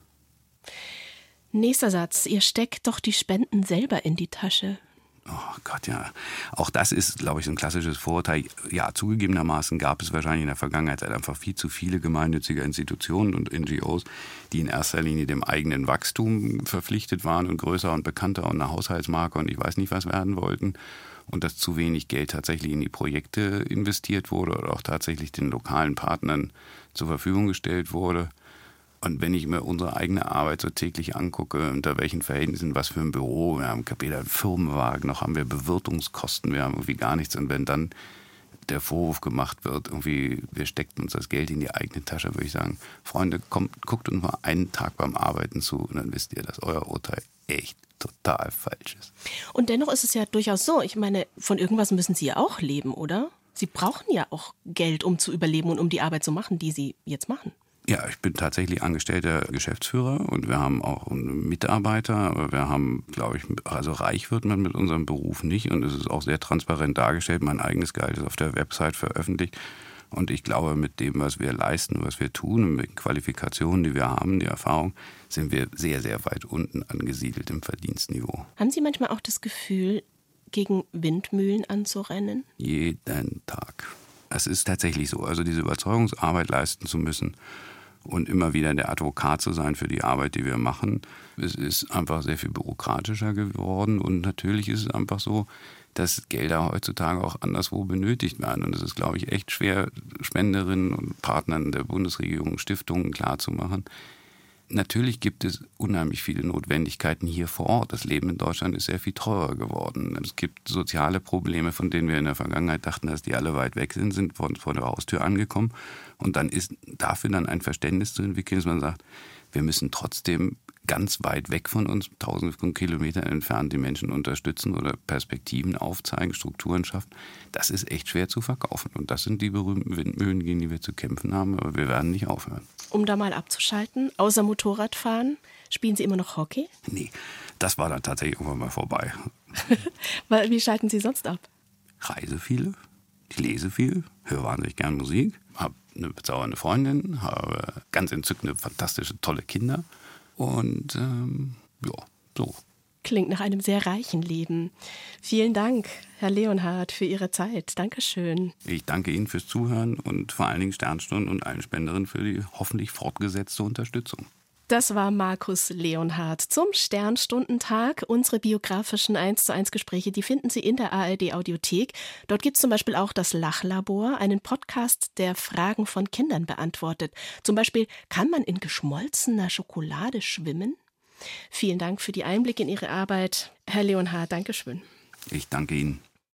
Nächster Satz. Ihr steckt doch die Spenden selber in die Tasche. Oh Gott, ja. Auch das ist, glaube ich, so ein klassisches Vorurteil. Ja, zugegebenermaßen gab es wahrscheinlich in der Vergangenheit halt einfach viel zu viele gemeinnützige Institutionen und NGOs, die in erster Linie dem eigenen Wachstum verpflichtet waren und größer und bekannter und eine Haushaltsmarke und ich weiß nicht was werden wollten. Und dass zu wenig Geld tatsächlich in die Projekte investiert wurde oder auch tatsächlich den lokalen Partnern zur Verfügung gestellt wurde. Und wenn ich mir unsere eigene Arbeit so täglich angucke, unter welchen Verhältnissen, was für ein Büro, wir haben weder einen Firmenwagen, noch haben wir Bewirtungskosten, wir haben irgendwie gar nichts. Und wenn dann der Vorwurf gemacht wird, irgendwie, wir steckten uns das Geld in die eigene Tasche, würde ich sagen, Freunde, kommt, guckt uns mal einen Tag beim Arbeiten zu und dann wisst ihr, dass euer Urteil echt total falsch ist. Und dennoch ist es ja durchaus so, ich meine, von irgendwas müssen Sie ja auch leben, oder? Sie brauchen ja auch Geld, um zu überleben und um die Arbeit zu machen, die Sie jetzt machen. Ja, ich bin tatsächlich angestellter Geschäftsführer und wir haben auch Mitarbeiter, aber wir haben, glaube ich, also reich wird man mit unserem Beruf nicht und es ist auch sehr transparent dargestellt. Mein eigenes Gehalt ist auf der Website veröffentlicht und ich glaube, mit dem, was wir leisten, was wir tun, mit den Qualifikationen, die wir haben, die Erfahrung, sind wir sehr, sehr weit unten angesiedelt im Verdienstniveau. Haben Sie manchmal auch das Gefühl, gegen Windmühlen anzurennen? Jeden Tag. Es ist tatsächlich so. Also diese Überzeugungsarbeit leisten zu müssen, und immer wieder der Advokat zu sein für die Arbeit, die wir machen. Es ist einfach sehr viel bürokratischer geworden und natürlich ist es einfach so, dass Gelder heutzutage auch anderswo benötigt werden. Und es ist, glaube ich, echt schwer, Spenderinnen und Partnern der Bundesregierung, Stiftungen klarzumachen, Natürlich gibt es unheimlich viele Notwendigkeiten hier vor Ort. Das Leben in Deutschland ist sehr viel teurer geworden. Es gibt soziale Probleme, von denen wir in der Vergangenheit dachten, dass die alle weit weg sind, sind vor, vor der Haustür angekommen. Und dann ist dafür dann ein Verständnis zu entwickeln, dass man sagt, wir müssen trotzdem ganz weit weg von uns, tausende von Kilometern entfernt, die Menschen unterstützen oder Perspektiven aufzeigen, Strukturen schaffen. Das ist echt schwer zu verkaufen. Und das sind die berühmten Windmühlen, gegen die wir zu kämpfen haben. Aber wir werden nicht aufhören. Um da mal abzuschalten, außer Motorradfahren, spielen Sie immer noch Hockey? Nee, das war dann tatsächlich irgendwann mal vorbei. Wie schalten Sie sonst ab? Reise viel, ich lese viel, höre wahnsinnig gern Musik, habe eine bezaubernde Freundin, habe ganz entzückende, fantastische, tolle Kinder. Und ähm, ja, so. Klingt nach einem sehr reichen Leben. Vielen Dank, Herr Leonhard, für Ihre Zeit. Dankeschön. Ich danke Ihnen fürs Zuhören und vor allen Dingen Sternstunden und allen Spenderinnen für die hoffentlich fortgesetzte Unterstützung. Das war Markus Leonhardt zum Sternstundentag. Unsere biografischen 1 zu 1 Gespräche, die finden Sie in der ARD Audiothek. Dort gibt es zum Beispiel auch das Lachlabor, einen Podcast, der Fragen von Kindern beantwortet. Zum Beispiel, kann man in geschmolzener Schokolade schwimmen? Vielen Dank für die Einblicke in Ihre Arbeit. Herr Leonhardt, Dankeschön. Ich danke Ihnen.